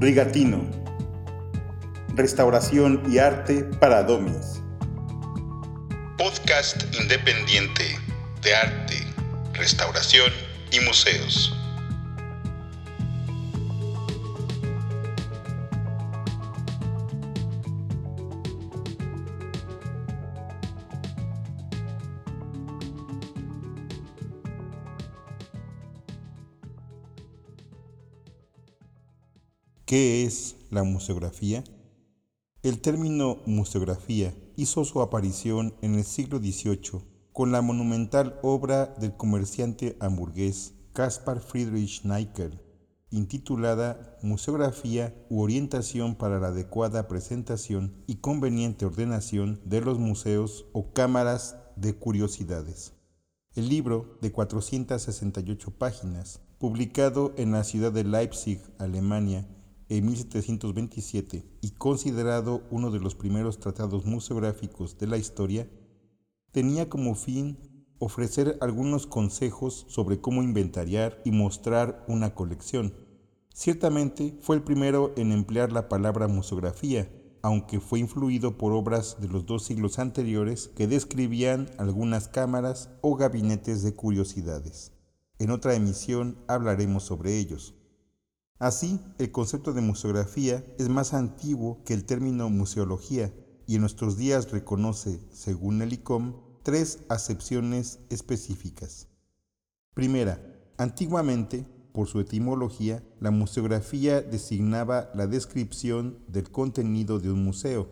Rigatino. Restauración y arte para domis. Podcast independiente de arte, restauración y museos. ¿Qué es la museografía? El término museografía hizo su aparición en el siglo XVIII con la monumental obra del comerciante hamburgués Caspar Friedrich Nickel, intitulada Museografía u orientación para la adecuada presentación y conveniente ordenación de los museos o cámaras de curiosidades. El libro, de 468 páginas, publicado en la ciudad de Leipzig, Alemania, en 1727 y considerado uno de los primeros tratados museográficos de la historia, tenía como fin ofrecer algunos consejos sobre cómo inventariar y mostrar una colección. Ciertamente fue el primero en emplear la palabra museografía, aunque fue influido por obras de los dos siglos anteriores que describían algunas cámaras o gabinetes de curiosidades. En otra emisión hablaremos sobre ellos. Así, el concepto de museografía es más antiguo que el término museología y en nuestros días reconoce, según el ICOM, tres acepciones específicas. Primera, antiguamente, por su etimología, la museografía designaba la descripción del contenido de un museo,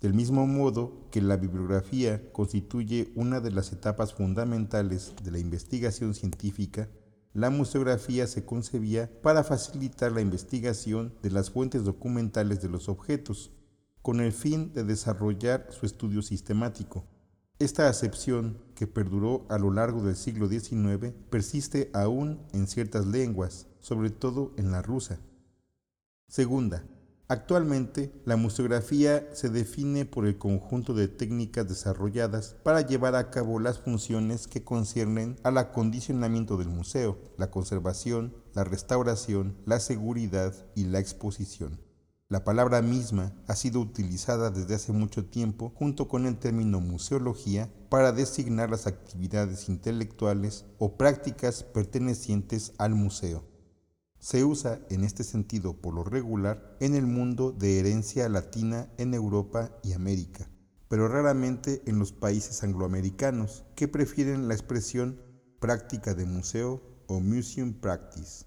del mismo modo que la bibliografía constituye una de las etapas fundamentales de la investigación científica la museografía se concebía para facilitar la investigación de las fuentes documentales de los objetos, con el fin de desarrollar su estudio sistemático. Esta acepción, que perduró a lo largo del siglo XIX, persiste aún en ciertas lenguas, sobre todo en la rusa. Segunda, Actualmente, la museografía se define por el conjunto de técnicas desarrolladas para llevar a cabo las funciones que conciernen al acondicionamiento del museo, la conservación, la restauración, la seguridad y la exposición. La palabra misma ha sido utilizada desde hace mucho tiempo junto con el término museología para designar las actividades intelectuales o prácticas pertenecientes al museo. Se usa en este sentido por lo regular en el mundo de herencia latina en Europa y América, pero raramente en los países angloamericanos, que prefieren la expresión práctica de museo o museum practice.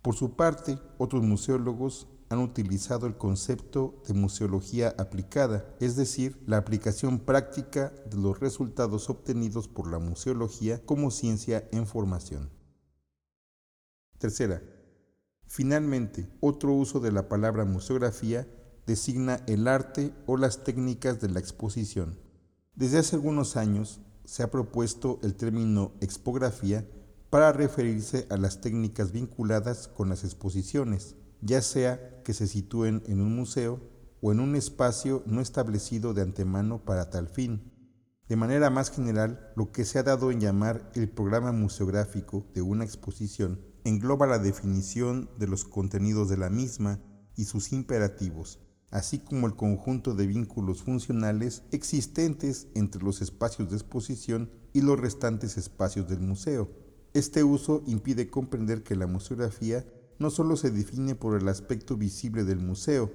Por su parte, otros museólogos han utilizado el concepto de museología aplicada, es decir, la aplicación práctica de los resultados obtenidos por la museología como ciencia en formación. Tercera, Finalmente, otro uso de la palabra museografía designa el arte o las técnicas de la exposición. Desde hace algunos años se ha propuesto el término expografía para referirse a las técnicas vinculadas con las exposiciones, ya sea que se sitúen en un museo o en un espacio no establecido de antemano para tal fin. De manera más general, lo que se ha dado en llamar el programa museográfico de una exposición engloba la definición de los contenidos de la misma y sus imperativos, así como el conjunto de vínculos funcionales existentes entre los espacios de exposición y los restantes espacios del museo. Este uso impide comprender que la museografía no solo se define por el aspecto visible del museo,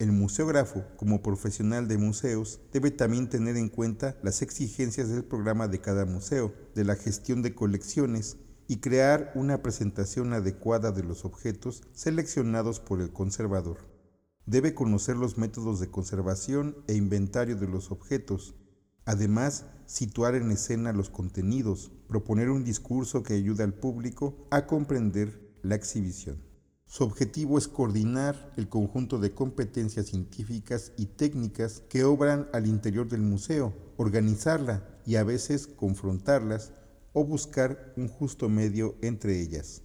el museógrafo, como profesional de museos, debe también tener en cuenta las exigencias del programa de cada museo, de la gestión de colecciones y crear una presentación adecuada de los objetos seleccionados por el conservador. Debe conocer los métodos de conservación e inventario de los objetos. Además, situar en escena los contenidos, proponer un discurso que ayude al público a comprender la exhibición. Su objetivo es coordinar el conjunto de competencias científicas y técnicas que obran al interior del museo, organizarla y a veces confrontarlas o buscar un justo medio entre ellas.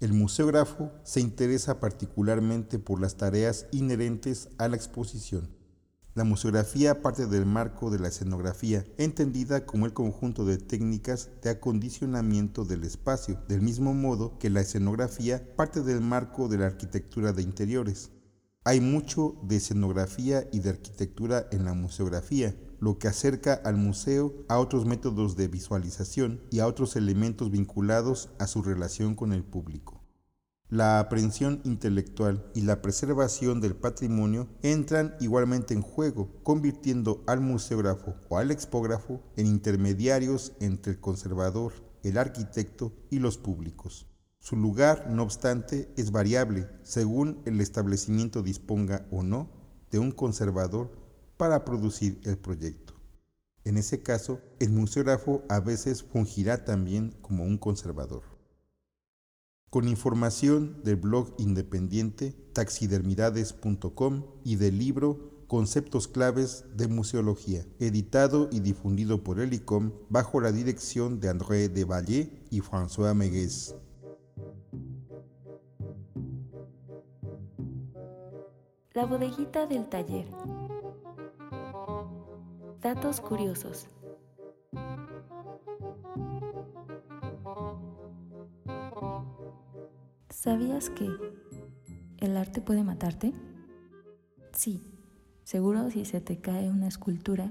El museógrafo se interesa particularmente por las tareas inherentes a la exposición. La museografía parte del marco de la escenografía, entendida como el conjunto de técnicas de acondicionamiento del espacio, del mismo modo que la escenografía parte del marco de la arquitectura de interiores. Hay mucho de escenografía y de arquitectura en la museografía, lo que acerca al museo a otros métodos de visualización y a otros elementos vinculados a su relación con el público. La aprehensión intelectual y la preservación del patrimonio entran igualmente en juego, convirtiendo al museógrafo o al expógrafo en intermediarios entre el conservador, el arquitecto y los públicos. Su lugar, no obstante, es variable según el establecimiento disponga o no de un conservador para producir el proyecto. En ese caso, el museógrafo a veces fungirá también como un conservador con información del blog independiente taxidermidades.com y del libro Conceptos claves de museología, editado y difundido por el ICOM bajo la dirección de André de Valle y François Megues. La bodeguita del taller. Datos curiosos. ¿Sabías que el arte puede matarte? Sí, seguro si se te cae una escultura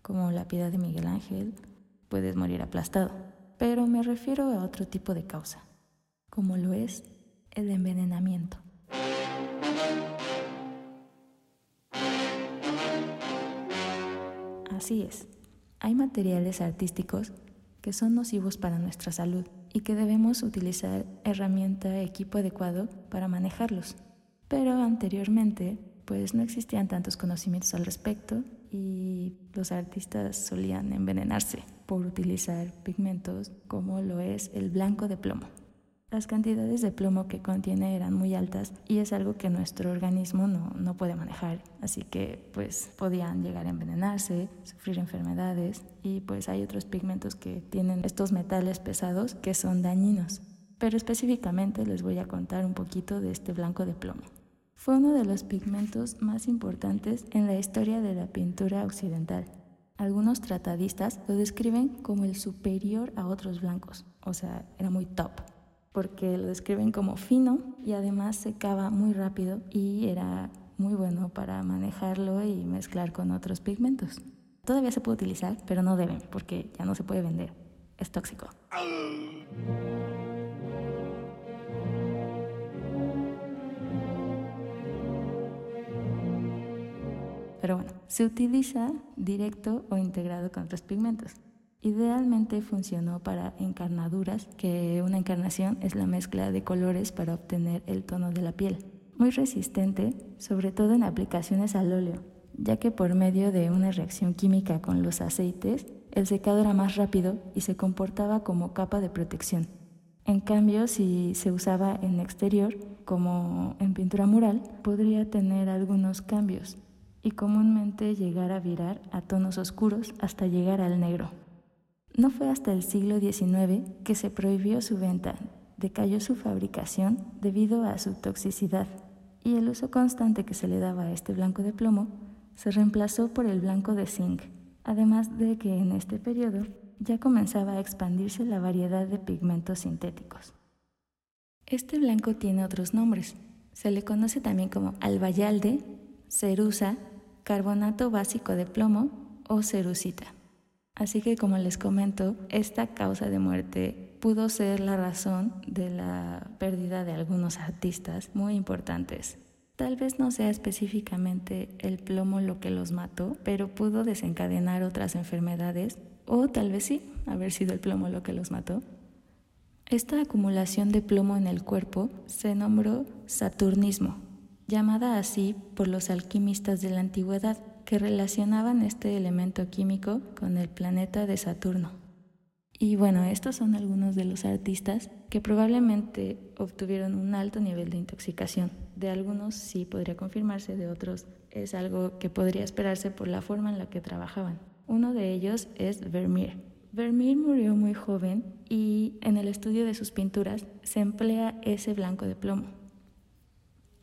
como la piedad de Miguel Ángel, puedes morir aplastado. Pero me refiero a otro tipo de causa, como lo es el envenenamiento. Así es, hay materiales artísticos que son nocivos para nuestra salud y que debemos utilizar herramienta, equipo adecuado para manejarlos. Pero anteriormente, pues no existían tantos conocimientos al respecto y los artistas solían envenenarse por utilizar pigmentos como lo es el blanco de plomo. Las cantidades de plomo que contiene eran muy altas y es algo que nuestro organismo no, no, puede manejar, así que pues podían llegar a envenenarse, sufrir enfermedades y pues hay otros pigmentos que tienen estos metales pesados que son dañinos. Pero específicamente les voy a contar un poquito de este blanco de plomo. Fue uno de los pigmentos más importantes en la historia de la pintura occidental. Algunos tratadistas lo describen como el superior a otros blancos, o sea, era muy top porque lo describen como fino y además secaba muy rápido y era muy bueno para manejarlo y mezclar con otros pigmentos. Todavía se puede utilizar, pero no deben porque ya no se puede vender. Es tóxico. Pero bueno, se utiliza directo o integrado con otros pigmentos. Idealmente funcionó para encarnaduras, que una encarnación es la mezcla de colores para obtener el tono de la piel. Muy resistente, sobre todo en aplicaciones al óleo, ya que por medio de una reacción química con los aceites, el secado era más rápido y se comportaba como capa de protección. En cambio, si se usaba en exterior, como en pintura mural, podría tener algunos cambios y comúnmente llegar a virar a tonos oscuros hasta llegar al negro. No fue hasta el siglo XIX que se prohibió su venta, decayó su fabricación debido a su toxicidad y el uso constante que se le daba a este blanco de plomo se reemplazó por el blanco de zinc, además de que en este periodo ya comenzaba a expandirse la variedad de pigmentos sintéticos. Este blanco tiene otros nombres. Se le conoce también como albayalde, cerusa, carbonato básico de plomo o cerucita. Así que como les comento, esta causa de muerte pudo ser la razón de la pérdida de algunos artistas muy importantes. Tal vez no sea específicamente el plomo lo que los mató, pero pudo desencadenar otras enfermedades, o tal vez sí, haber sido el plomo lo que los mató. Esta acumulación de plomo en el cuerpo se nombró Saturnismo, llamada así por los alquimistas de la antigüedad, que relacionaban este elemento químico con el planeta de Saturno. Y bueno, estos son algunos de los artistas que probablemente obtuvieron un alto nivel de intoxicación. De algunos sí podría confirmarse, de otros es algo que podría esperarse por la forma en la que trabajaban. Uno de ellos es Vermeer. Vermeer murió muy joven y en el estudio de sus pinturas se emplea ese blanco de plomo.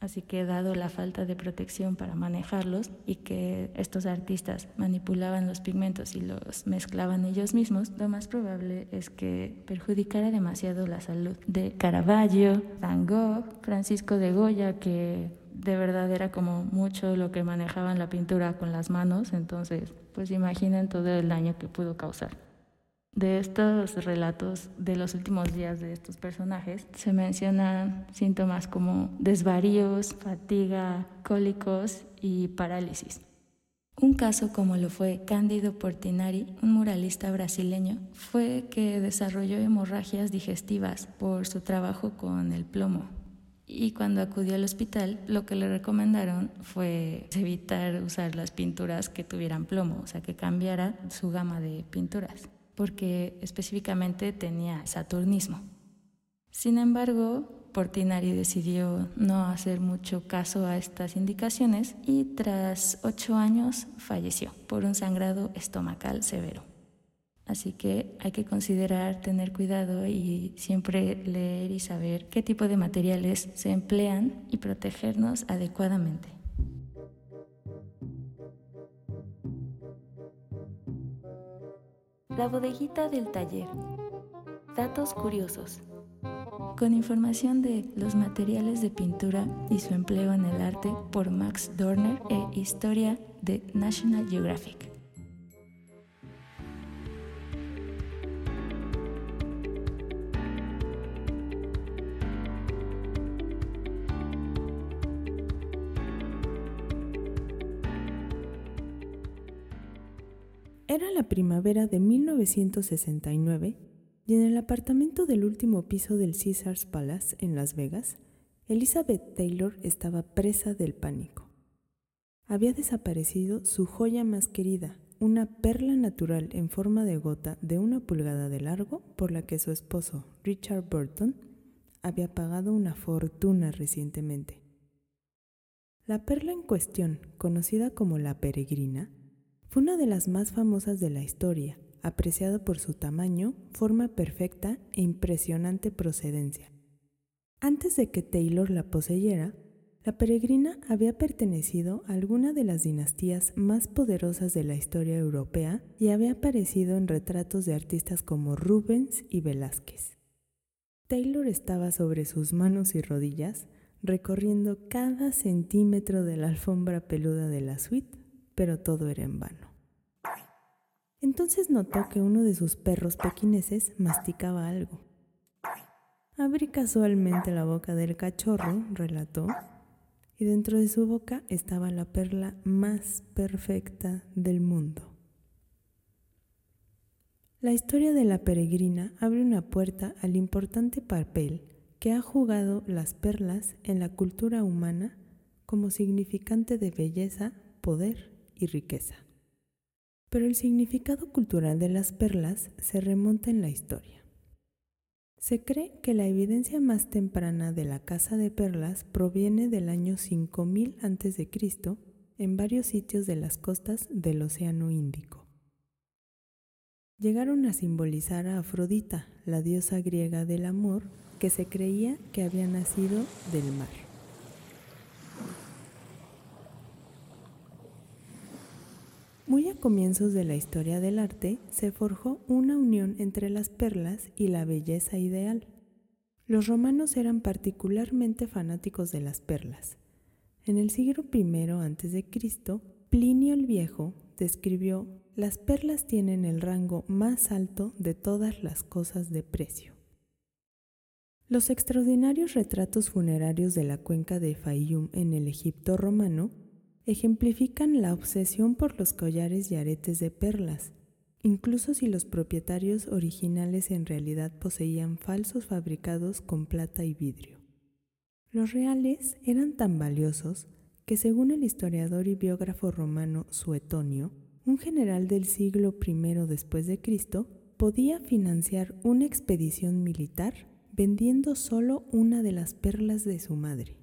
Así que dado la falta de protección para manejarlos y que estos artistas manipulaban los pigmentos y los mezclaban ellos mismos, lo más probable es que perjudicara demasiado la salud de Caravaggio, Van Gogh, Francisco de Goya, que de verdad era como mucho lo que manejaban la pintura con las manos, entonces pues imaginen todo el daño que pudo causar. De estos relatos de los últimos días de estos personajes se mencionan síntomas como desvaríos, fatiga, cólicos y parálisis. Un caso como lo fue Cándido Portinari, un muralista brasileño, fue que desarrolló hemorragias digestivas por su trabajo con el plomo. Y cuando acudió al hospital, lo que le recomendaron fue evitar usar las pinturas que tuvieran plomo, o sea, que cambiara su gama de pinturas porque específicamente tenía saturnismo. Sin embargo, Portinari decidió no hacer mucho caso a estas indicaciones y tras ocho años falleció por un sangrado estomacal severo. Así que hay que considerar tener cuidado y siempre leer y saber qué tipo de materiales se emplean y protegernos adecuadamente. La bodeguita del taller. Datos curiosos. Con información de los materiales de pintura y su empleo en el arte por Max Dorner e Historia de National Geographic. Era la primavera de 1969 y en el apartamento del último piso del Caesars Palace en Las Vegas, Elizabeth Taylor estaba presa del pánico. Había desaparecido su joya más querida, una perla natural en forma de gota de una pulgada de largo por la que su esposo, Richard Burton, había pagado una fortuna recientemente. La perla en cuestión, conocida como la peregrina, una de las más famosas de la historia, apreciada por su tamaño, forma perfecta e impresionante procedencia. Antes de que Taylor la poseyera, la peregrina había pertenecido a alguna de las dinastías más poderosas de la historia europea y había aparecido en retratos de artistas como Rubens y Velázquez. Taylor estaba sobre sus manos y rodillas, recorriendo cada centímetro de la alfombra peluda de la suite pero todo era en vano. Entonces notó que uno de sus perros pequineses masticaba algo. Abrí casualmente la boca del cachorro, relató, y dentro de su boca estaba la perla más perfecta del mundo. La historia de la peregrina abre una puerta al importante papel que ha jugado las perlas en la cultura humana como significante de belleza, poder y riqueza. Pero el significado cultural de las perlas se remonta en la historia. Se cree que la evidencia más temprana de la caza de perlas proviene del año 5000 a.C. en varios sitios de las costas del Océano Índico. Llegaron a simbolizar a Afrodita, la diosa griega del amor, que se creía que había nacido del mar. Muy a comienzos de la historia del arte se forjó una unión entre las perlas y la belleza ideal. Los romanos eran particularmente fanáticos de las perlas. En el siglo I a.C., Plinio el Viejo describió las perlas tienen el rango más alto de todas las cosas de precio. Los extraordinarios retratos funerarios de la cuenca de Fayum en el Egipto romano ejemplifican la obsesión por los collares y aretes de perlas, incluso si los propietarios originales en realidad poseían falsos fabricados con plata y vidrio. Los reales eran tan valiosos que según el historiador y biógrafo romano Suetonio, un general del siglo I después de Cristo podía financiar una expedición militar vendiendo solo una de las perlas de su madre.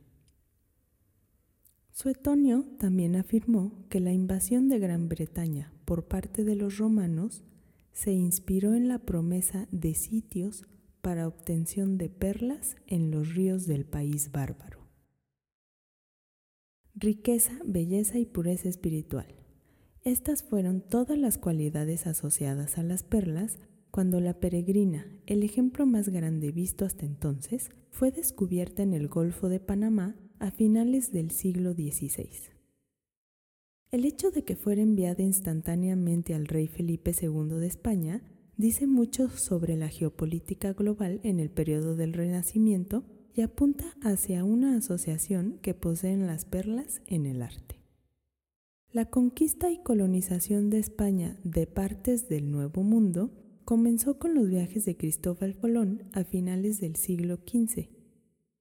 Suetonio también afirmó que la invasión de Gran Bretaña por parte de los romanos se inspiró en la promesa de sitios para obtención de perlas en los ríos del país bárbaro. riqueza, belleza y pureza espiritual. Estas fueron todas las cualidades asociadas a las perlas cuando la peregrina, el ejemplo más grande visto hasta entonces, fue descubierta en el Golfo de Panamá a finales del siglo XVI. El hecho de que fuera enviada instantáneamente al rey Felipe II de España dice mucho sobre la geopolítica global en el periodo del Renacimiento y apunta hacia una asociación que poseen las perlas en el arte. La conquista y colonización de España de partes del Nuevo Mundo comenzó con los viajes de Cristóbal Colón a finales del siglo XV,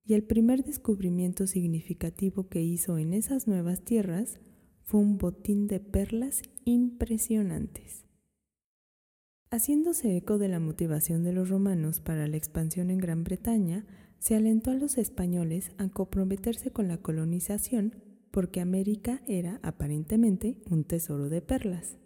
y el primer descubrimiento significativo que hizo en esas nuevas tierras fue un botín de perlas impresionantes. Haciéndose eco de la motivación de los romanos para la expansión en Gran Bretaña, se alentó a los españoles a comprometerse con la colonización porque América era aparentemente un tesoro de perlas.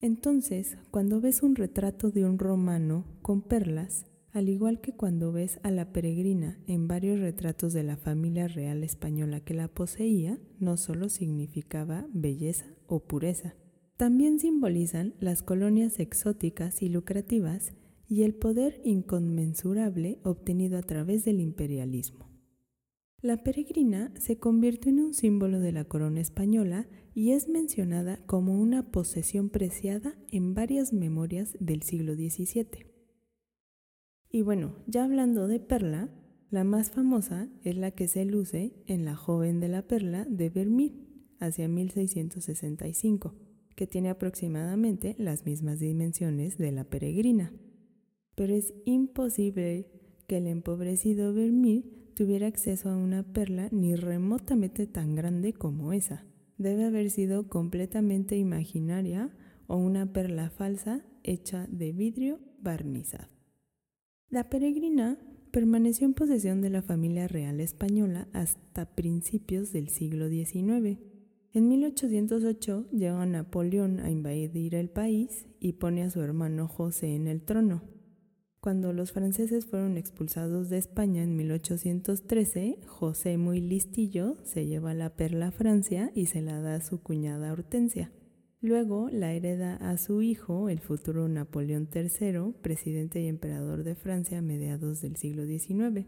Entonces, cuando ves un retrato de un romano con perlas, al igual que cuando ves a la peregrina en varios retratos de la familia real española que la poseía, no solo significaba belleza o pureza, también simbolizan las colonias exóticas y lucrativas y el poder inconmensurable obtenido a través del imperialismo. La peregrina se convirtió en un símbolo de la corona española y es mencionada como una posesión preciada en varias memorias del siglo XVII. Y bueno, ya hablando de perla, la más famosa es la que se luce en La joven de la perla de Vermeer, hacia 1665, que tiene aproximadamente las mismas dimensiones de la peregrina. Pero es imposible que el empobrecido Vermeer tuviera acceso a una perla ni remotamente tan grande como esa. Debe haber sido completamente imaginaria o una perla falsa hecha de vidrio barnizado. La peregrina permaneció en posesión de la familia real española hasta principios del siglo XIX. En 1808 llega Napoleón a invadir el país y pone a su hermano José en el trono. Cuando los franceses fueron expulsados de España en 1813, José muy listillo se lleva la perla a Francia y se la da a su cuñada Hortensia. Luego la hereda a su hijo, el futuro Napoleón III, presidente y emperador de Francia a mediados del siglo XIX.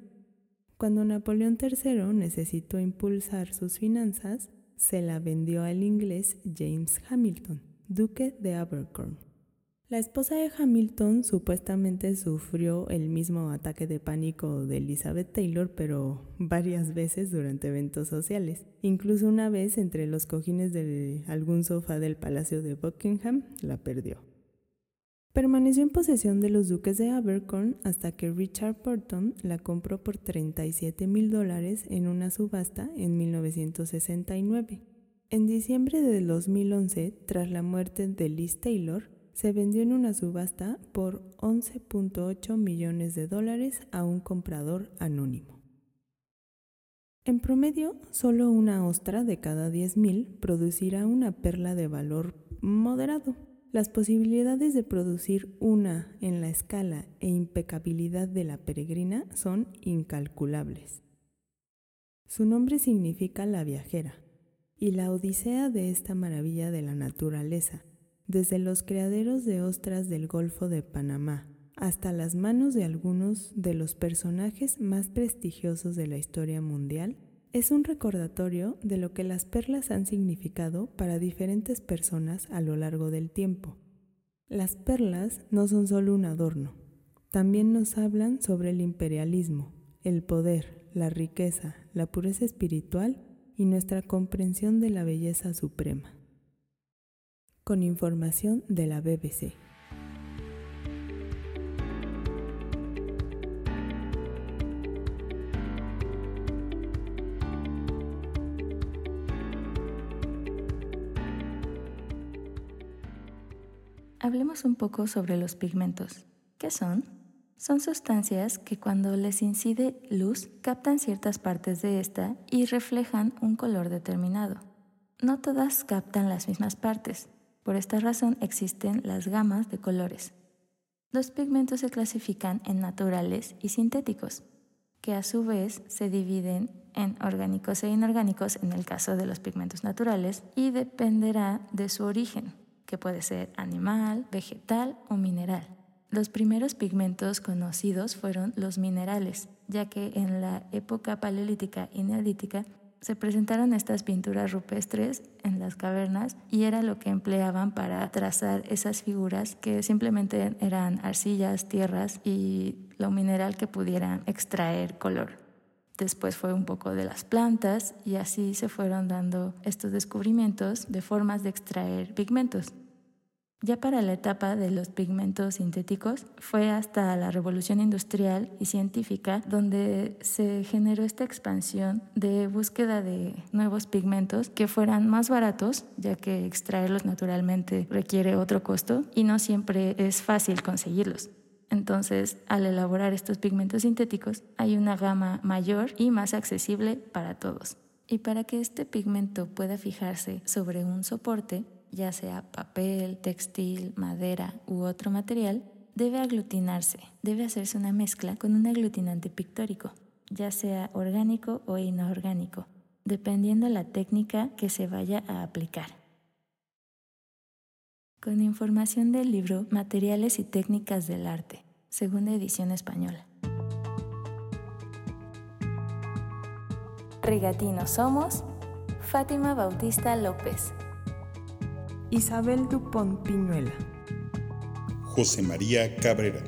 Cuando Napoleón III necesitó impulsar sus finanzas, se la vendió al inglés James Hamilton, duque de Abercorn. La esposa de Hamilton supuestamente sufrió el mismo ataque de pánico de Elizabeth Taylor, pero varias veces durante eventos sociales. Incluso una vez entre los cojines de algún sofá del Palacio de Buckingham, la perdió. Permaneció en posesión de los duques de Abercorn hasta que Richard Burton la compró por 37 mil dólares en una subasta en 1969. En diciembre de 2011, tras la muerte de Liz Taylor, se vendió en una subasta por 11.8 millones de dólares a un comprador anónimo. En promedio, solo una ostra de cada 10.000 producirá una perla de valor moderado. Las posibilidades de producir una en la escala e impecabilidad de la peregrina son incalculables. Su nombre significa la viajera, y la odisea de esta maravilla de la naturaleza, desde los criaderos de ostras del Golfo de Panamá hasta las manos de algunos de los personajes más prestigiosos de la historia mundial, es un recordatorio de lo que las perlas han significado para diferentes personas a lo largo del tiempo. Las perlas no son solo un adorno, también nos hablan sobre el imperialismo, el poder, la riqueza, la pureza espiritual y nuestra comprensión de la belleza suprema con información de la BBC. Hablemos un poco sobre los pigmentos. ¿Qué son? Son sustancias que cuando les incide luz captan ciertas partes de esta y reflejan un color determinado. No todas captan las mismas partes, por esta razón existen las gamas de colores. Los pigmentos se clasifican en naturales y sintéticos. que a su vez se dividen en orgánicos e inorgánicos en el caso de los pigmentos naturales y dependerá de su origen, que puede ser animal, vegetal o mineral. Los primeros pigmentos conocidos fueron los minerales, ya que en la época paleolítica y neolítica se presentaron estas pinturas rupestres en las cavernas y era lo que empleaban para trazar esas figuras que simplemente eran arcillas, tierras y lo mineral que pudieran extraer color. Después fue un poco de las plantas y así se fueron dando estos descubrimientos de formas de extraer pigmentos. Ya para la etapa de los pigmentos sintéticos fue hasta la revolución industrial y científica donde se generó esta expansión de búsqueda de nuevos pigmentos que fueran más baratos, ya que extraerlos naturalmente requiere otro costo y no siempre es fácil conseguirlos. Entonces, al elaborar estos pigmentos sintéticos, hay una gama mayor y más accesible para todos. Y para que este pigmento pueda fijarse sobre un soporte, ya sea papel, textil, madera u otro material, debe aglutinarse, debe hacerse una mezcla con un aglutinante pictórico, ya sea orgánico o inorgánico, dependiendo la técnica que se vaya a aplicar. Con información del libro Materiales y Técnicas del Arte, segunda edición española. Rigatino somos Fátima Bautista López. Isabel Dupont Piñuela. José María Cabrera.